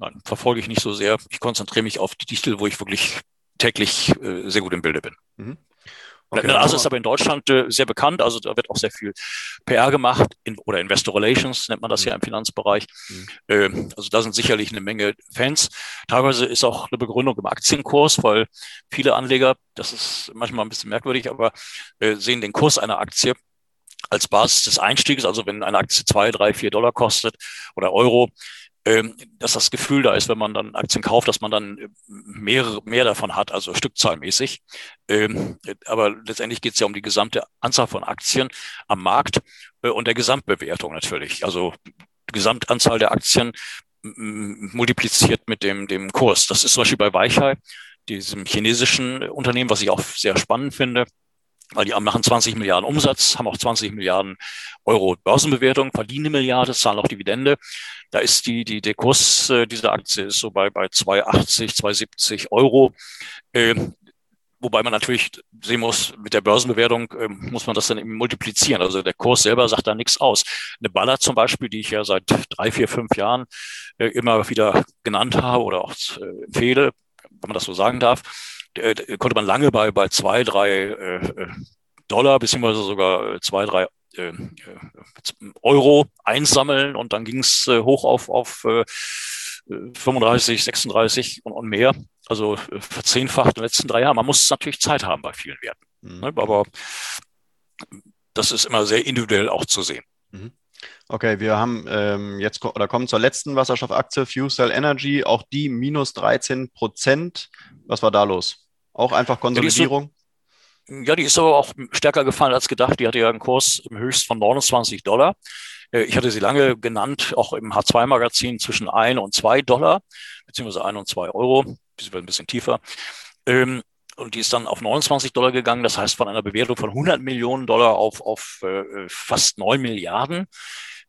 nein, verfolge ich nicht so sehr. Ich konzentriere mich auf die Titel, wo ich wirklich täglich äh, sehr gut im Bilde bin. Mhm. Okay, also ist aber in Deutschland äh, sehr bekannt, also da wird auch sehr viel PR gemacht in, oder Investor Relations nennt man das mhm. ja im Finanzbereich. Mhm. Ähm, also da sind sicherlich eine Menge Fans. Teilweise ist auch eine Begründung im Aktienkurs, weil viele Anleger, das ist manchmal ein bisschen merkwürdig, aber äh, sehen den Kurs einer Aktie als Basis des Einstiegs, also wenn eine Aktie zwei, drei, vier Dollar kostet oder Euro, dass das Gefühl da ist, wenn man dann Aktien kauft, dass man dann mehr, mehr davon hat, also stückzahlmäßig. Ähm, aber letztendlich geht es ja um die gesamte Anzahl von Aktien am Markt äh, und der Gesamtbewertung natürlich. Also die Gesamtanzahl der Aktien multipliziert mit dem, dem Kurs. Das ist zum Beispiel bei Weichai, diesem chinesischen Unternehmen, was ich auch sehr spannend finde weil die machen 20 Milliarden Umsatz, haben auch 20 Milliarden Euro Börsenbewertung, verdienen eine Milliarde, zahlen auch Dividende. Da ist die, die, der Kurs äh, dieser Aktie ist so bei, bei 2,80, 2,70 Euro. Äh, wobei man natürlich sehen muss, mit der Börsenbewertung äh, muss man das dann eben multiplizieren. Also der Kurs selber sagt da nichts aus. Eine Baller zum Beispiel, die ich ja seit drei, vier, fünf Jahren äh, immer wieder genannt habe oder auch äh, empfehle, wenn man das so sagen darf, äh, konnte man lange bei, bei zwei, drei äh, äh Dollar beziehungsweise sogar äh, zwei, drei äh, Euro einsammeln und dann ging es äh, hoch auf, auf äh, 35, 36 und, und mehr. Also verzehnfacht in den letzten drei Jahren. Man muss natürlich Zeit haben bei vielen Werten. Mhm. Ne? Aber das ist immer sehr individuell auch zu sehen. Mhm. Okay, wir haben ähm, jetzt oder kommen zur letzten Wasserstoffaktie, Fuel Cell Energy, auch die minus 13 Prozent. Was war da los? Auch einfach Konsolidierung? Ja, die ist aber auch stärker gefallen als gedacht. Die hatte ja einen Kurs im Höchst von 29 Dollar. Äh, ich hatte sie lange genannt, auch im H2-Magazin zwischen 1 und 2 Dollar, beziehungsweise 1 und 2 Euro, ein bisschen tiefer. Ähm, und die ist dann auf 29 Dollar gegangen. Das heißt, von einer Bewertung von 100 Millionen Dollar auf, auf äh, fast 9 Milliarden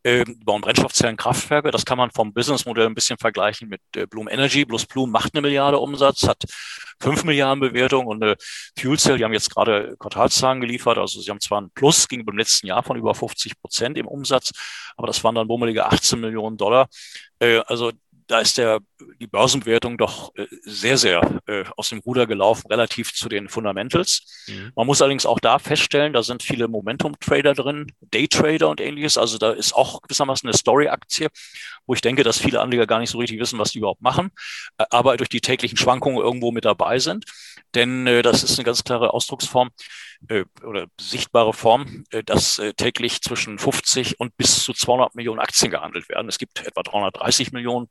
äh, bauen Brennstoffzellenkraftwerke. Das kann man vom Businessmodell ein bisschen vergleichen mit äh, Bloom Energy. Bloß Bloom macht eine Milliarde Umsatz, hat fünf Milliarden Bewertung und eine Fuel Cell, die haben jetzt gerade Quartalszahlen geliefert. Also sie haben zwar ein Plus, ging beim letzten Jahr von über 50 Prozent im Umsatz, aber das waren dann bummelige 18 Millionen Dollar. Äh, also da ist der, die Börsenbewertung doch äh, sehr, sehr äh, aus dem Ruder gelaufen, relativ zu den Fundamentals. Mhm. Man muss allerdings auch da feststellen, da sind viele Momentum-Trader drin, Daytrader und ähnliches. Also da ist auch gewissermaßen eine Story-Aktie, wo ich denke, dass viele Anleger gar nicht so richtig wissen, was die überhaupt machen, äh, aber durch die täglichen Schwankungen irgendwo mit dabei sind. Denn das ist eine ganz klare Ausdrucksform oder sichtbare Form, dass täglich zwischen 50 und bis zu 200 Millionen Aktien gehandelt werden. Es gibt etwa 330 Millionen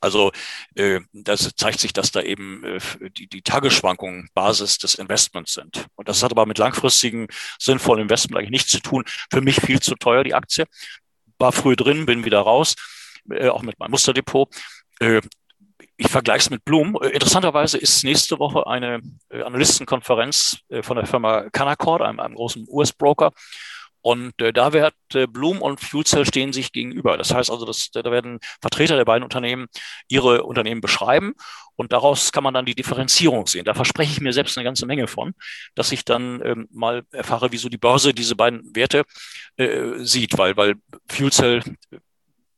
also äh, das zeigt sich, dass da eben äh, die, die Tagesschwankungen Basis des Investments sind. Und das hat aber mit langfristigen, sinnvollen Investment eigentlich nichts zu tun. Für mich viel zu teuer, die Aktie. War früh drin, bin wieder raus, äh, auch mit meinem Musterdepot. Äh, ich vergleiche es mit Bloom. Äh, interessanterweise ist nächste Woche eine äh, Analystenkonferenz äh, von der Firma Canaccord, einem, einem großen US-Broker. Und äh, da wird äh, Bloom und FuelCell stehen sich gegenüber. Das heißt also, dass, da werden Vertreter der beiden Unternehmen ihre Unternehmen beschreiben und daraus kann man dann die Differenzierung sehen. Da verspreche ich mir selbst eine ganze Menge von, dass ich dann ähm, mal erfahre, wieso die Börse diese beiden Werte äh, sieht, weil, weil FuelCell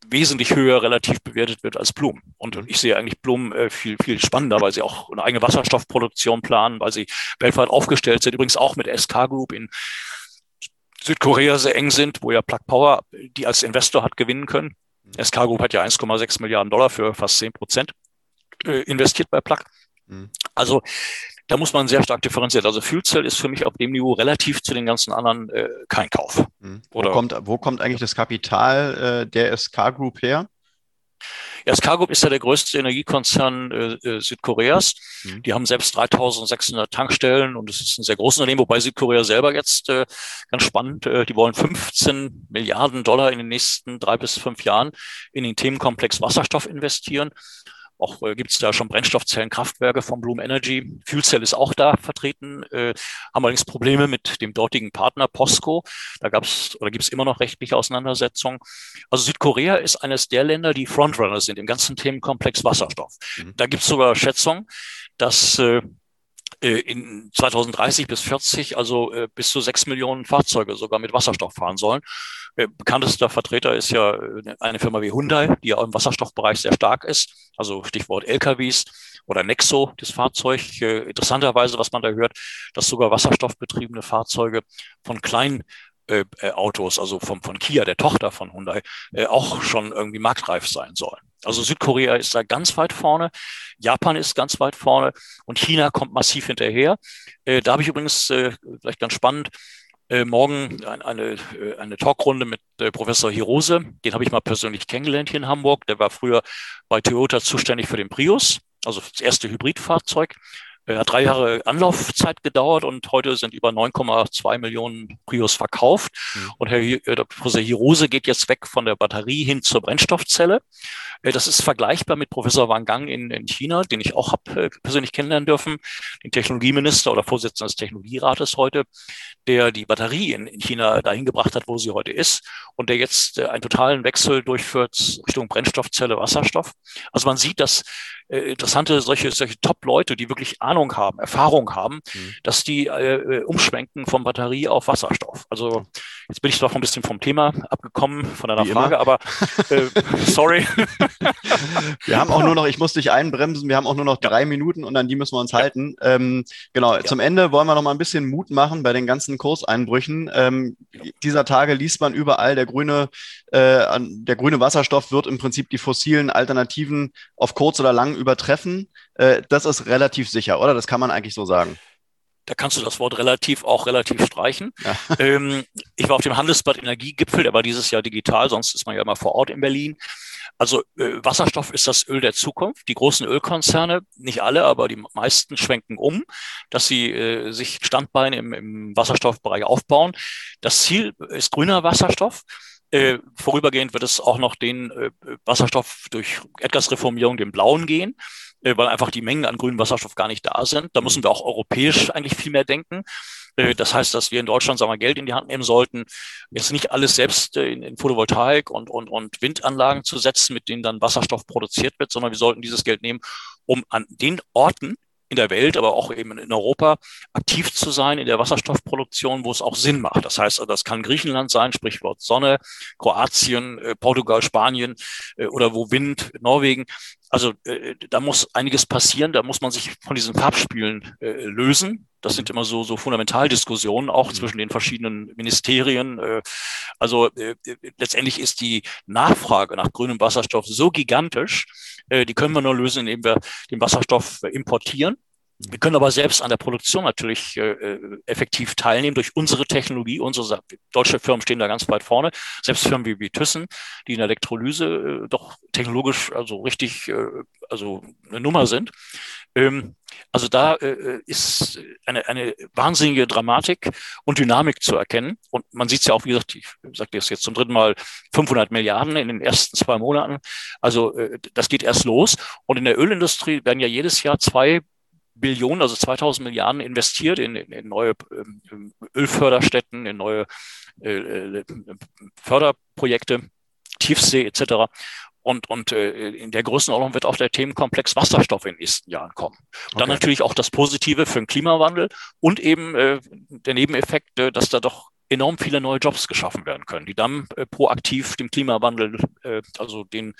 wesentlich höher relativ bewertet wird als Bloom. Und ich sehe eigentlich Bloom äh, viel, viel spannender, weil sie auch eine eigene Wasserstoffproduktion planen, weil sie weltweit aufgestellt sind, übrigens auch mit SK Group in Südkorea sehr eng sind, wo ja Plug Power die als Investor hat gewinnen können. Mhm. SK Group hat ja 1,6 Milliarden Dollar für fast 10 Prozent äh, investiert bei Plug. Mhm. Also da muss man sehr stark differenzieren. Also Fuel Cell ist für mich auf dem Niveau relativ zu den ganzen anderen äh, kein Kauf. Mhm. Wo, kommt, wo kommt eigentlich das Kapital äh, der SK Group her? Ja, Skargroup ist ja der größte Energiekonzern äh, äh Südkoreas. Mhm. Die haben selbst 3600 Tankstellen und es ist ein sehr großes Unternehmen, wobei Südkorea selber jetzt äh, ganz spannend, äh, die wollen 15 Milliarden Dollar in den nächsten drei bis fünf Jahren in den Themenkomplex Wasserstoff investieren. Auch äh, gibt es da schon Brennstoffzellenkraftwerke von Bloom Energy. Fuelcell ist auch da vertreten, äh, haben allerdings Probleme mit dem dortigen Partner POSCO. Da gab es oder gibt es immer noch rechtliche Auseinandersetzungen. Also Südkorea ist eines der Länder, die Frontrunner sind im ganzen Themenkomplex Wasserstoff. Mhm. Da gibt es sogar Schätzungen, dass äh, äh in 2030 bis 40 also äh, bis zu sechs Millionen Fahrzeuge sogar mit Wasserstoff fahren sollen. Äh, bekanntester Vertreter ist ja äh, eine Firma wie Hyundai, die ja im Wasserstoffbereich sehr stark ist. Also Stichwort LKWs oder Nexo, das Fahrzeug. Äh, interessanterweise, was man da hört, dass sogar wasserstoffbetriebene Fahrzeuge von kleinen Autos, also vom, von Kia, der Tochter von Hyundai, auch schon irgendwie marktreif sein sollen. Also Südkorea ist da ganz weit vorne, Japan ist ganz weit vorne und China kommt massiv hinterher. da habe ich übrigens, vielleicht ganz spannend, äh, morgen eine, äh, eine Talkrunde mit äh, Professor Hirose. Den habe ich mal persönlich kennengelernt hier in Hamburg. Der war früher bei Toyota zuständig für den Prius, also das erste Hybridfahrzeug. Er hat drei Jahre Anlaufzeit gedauert und heute sind über 9,2 Millionen Prius verkauft. Mhm. Und Herr äh, Professor Hirose geht jetzt weg von der Batterie hin zur Brennstoffzelle. Äh, das ist vergleichbar mit Professor Wang Gang in, in China, den ich auch habe äh, persönlich kennenlernen dürfen, den Technologieminister oder Vorsitzender des Technologierates heute, der die Batterie in, in China dahin gebracht hat, wo sie heute ist und der jetzt einen totalen Wechsel durchführt Richtung Brennstoffzelle, Wasserstoff. Also man sieht, dass äh, interessante solche, solche Top-Leute, die wirklich Ahnung haben, Erfahrung haben, mhm. dass die äh, äh, umschwenken von Batterie auf Wasserstoff. Also jetzt bin ich zwar ein bisschen vom Thema abgekommen, von deiner Wie Frage, immer. aber äh, sorry. wir haben auch nur noch, ich muss dich einbremsen, wir haben auch nur noch drei Minuten und an die müssen wir uns ja. halten. Ähm, genau, ja. zum Ende wollen wir noch mal ein bisschen Mut machen bei den ganzen Kurseinbrüchen. Ähm, dieser Tage liest man überall, der grüne, äh, der grüne Wasserstoff wird im Prinzip die fossilen Alternativen auf kurz oder lang übertreffen. Äh, das ist relativ sicher, oder? Das kann man eigentlich so sagen. Da kannst du das Wort relativ auch relativ streichen. Ja. Ähm, ich war auf dem Handelsblatt Energiegipfel, der war dieses Jahr digital, sonst ist man ja immer vor Ort in Berlin. Also äh, Wasserstoff ist das Öl der Zukunft. Die großen Ölkonzerne, nicht alle, aber die meisten schwenken um, dass sie äh, sich Standbeine im, im Wasserstoffbereich aufbauen. Das Ziel ist grüner Wasserstoff. Äh, vorübergehend wird es auch noch den äh, Wasserstoff durch Erdgasreformierung, den blauen gehen, äh, weil einfach die Mengen an grünem Wasserstoff gar nicht da sind. Da müssen wir auch europäisch eigentlich viel mehr denken. Äh, das heißt, dass wir in Deutschland sagen wir, Geld in die Hand nehmen sollten, jetzt nicht alles selbst äh, in, in Photovoltaik und, und, und Windanlagen zu setzen, mit denen dann Wasserstoff produziert wird, sondern wir sollten dieses Geld nehmen, um an den Orten, in der Welt, aber auch eben in Europa aktiv zu sein in der Wasserstoffproduktion, wo es auch Sinn macht. Das heißt, das kann Griechenland sein, Sprichwort Sonne, Kroatien, äh, Portugal, Spanien äh, oder wo Wind, Norwegen. Also äh, da muss einiges passieren, da muss man sich von diesen Farbspielen lösen. Das sind immer so, so Fundamentaldiskussionen auch mhm. zwischen den verschiedenen Ministerien. Also letztendlich ist die Nachfrage nach grünem Wasserstoff so gigantisch, die können wir nur lösen, indem wir den Wasserstoff importieren. Wir können aber selbst an der Produktion natürlich äh, äh, effektiv teilnehmen durch unsere Technologie. Unsere deutsche Firmen stehen da ganz weit vorne. Selbst Firmen wie, wie Thyssen, die in der Elektrolyse äh, doch technologisch also richtig äh, also eine Nummer sind. Ähm, also da äh, ist eine, eine wahnsinnige Dramatik und Dynamik zu erkennen. Und man sieht es ja auch, wie gesagt, ich sage das jetzt zum dritten Mal, 500 Milliarden in den ersten zwei Monaten. Also äh, das geht erst los. Und in der Ölindustrie werden ja jedes Jahr zwei Billionen, also 2000 Milliarden investiert in, in, in neue ähm, Ölförderstätten, in neue äh, äh, Förderprojekte, Tiefsee etc. Und, und äh, in der Größenordnung wird auch der Themenkomplex Wasserstoff in den nächsten Jahren kommen. Und dann natürlich auch das Positive für den Klimawandel und eben äh, der Nebeneffekt, äh, dass da doch enorm viele neue Jobs geschaffen werden können, die dann äh, proaktiv dem Klimawandel, äh, also den,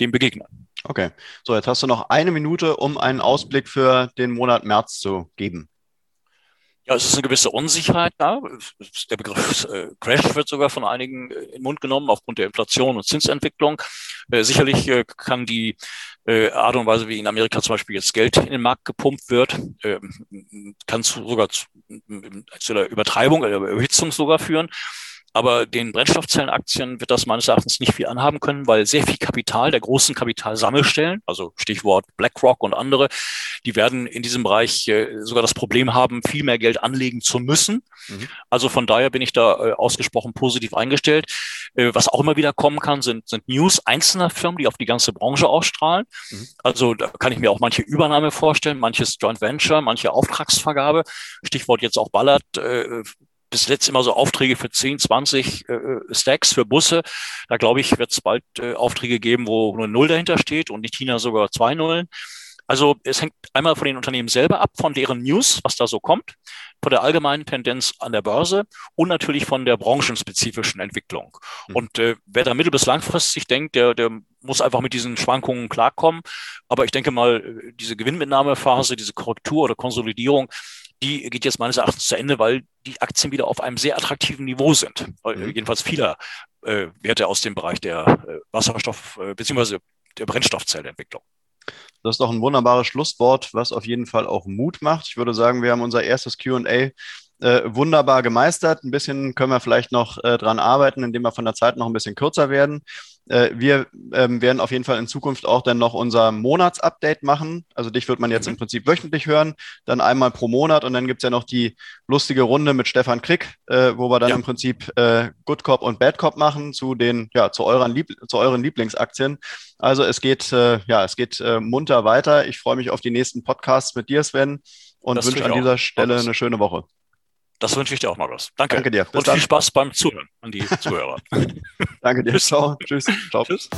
dem begegnen. Okay, so jetzt hast du noch eine Minute, um einen Ausblick für den Monat März zu geben. Ja, es ist eine gewisse Unsicherheit da. Der Begriff äh, Crash wird sogar von einigen äh, in den Mund genommen aufgrund der Inflation und Zinsentwicklung. Äh, sicherlich kann die Art und Weise, wie in Amerika zum Beispiel jetzt Geld in den Markt gepumpt wird, ähm, kann sogar zu, der Übertreibung, oder Überhitzung sogar führen. Aber den Brennstoffzellenaktien wird das meines Erachtens nicht viel anhaben können, weil sehr viel Kapital der großen Kapitalsammelstellen, also Stichwort BlackRock und andere, die werden in diesem Bereich äh, sogar das Problem haben, viel mehr Geld anlegen zu müssen. Mhm. Also von daher bin ich da äh, ausgesprochen positiv eingestellt. Äh, was auch immer wieder kommen kann, sind, sind News einzelner Firmen, die auf die ganze Branche ausstrahlen. Mhm. Also da kann ich mir auch manche Übernahme vorstellen, manches Joint Venture, manche Auftragsvergabe. Stichwort jetzt auch Ballard, bis jetzt immer so Aufträge für 10, 20 äh, Stacks für Busse. Da glaube ich, wird es bald äh, Aufträge geben, wo nur Null dahinter steht und in China sogar zwei Nullen. Also es hängt einmal von den Unternehmen selber ab, von deren News, was da so kommt, von der allgemeinen Tendenz an der Börse und natürlich von der branchenspezifischen Entwicklung. Mhm. Und äh, wer da mittel- bis langfristig denkt, der, der muss einfach mit diesen Schwankungen klarkommen. Aber ich denke mal, äh, diese Gewinnmitnahmephase, diese Korrektur oder Konsolidierung, die geht jetzt meines Erachtens zu Ende, weil die Aktien wieder auf einem sehr attraktiven Niveau sind. Mhm. Jedenfalls vieler äh, Werte aus dem Bereich der äh, Wasserstoff- äh, bzw. der Brennstoffzellentwicklung. Das ist doch ein wunderbares Schlusswort, was auf jeden Fall auch Mut macht. Ich würde sagen, wir haben unser erstes QA äh, wunderbar gemeistert. Ein bisschen können wir vielleicht noch äh, dran arbeiten, indem wir von der Zeit noch ein bisschen kürzer werden. Äh, wir ähm, werden auf jeden Fall in Zukunft auch dann noch unser Monatsupdate machen. Also dich wird man jetzt mhm. im Prinzip wöchentlich hören, dann einmal pro Monat und dann gibt es ja noch die lustige Runde mit Stefan Krick, äh, wo wir dann ja. im Prinzip äh, Good Cop und Bad Cop machen zu den, ja, zu euren, Lieb zu euren Lieblingsaktien. Also es geht, äh, ja, es geht äh, munter weiter. Ich freue mich auf die nächsten Podcasts mit dir, Sven, und wünsche an dieser Stelle eine schöne Woche. Das wünsche ich dir auch, Markus. Danke. Danke dir. Bis Und dann. viel Spaß beim Zuhören an die Zuhörer. Danke dir. Ciao. Tschüss. Ciao. Tschüss.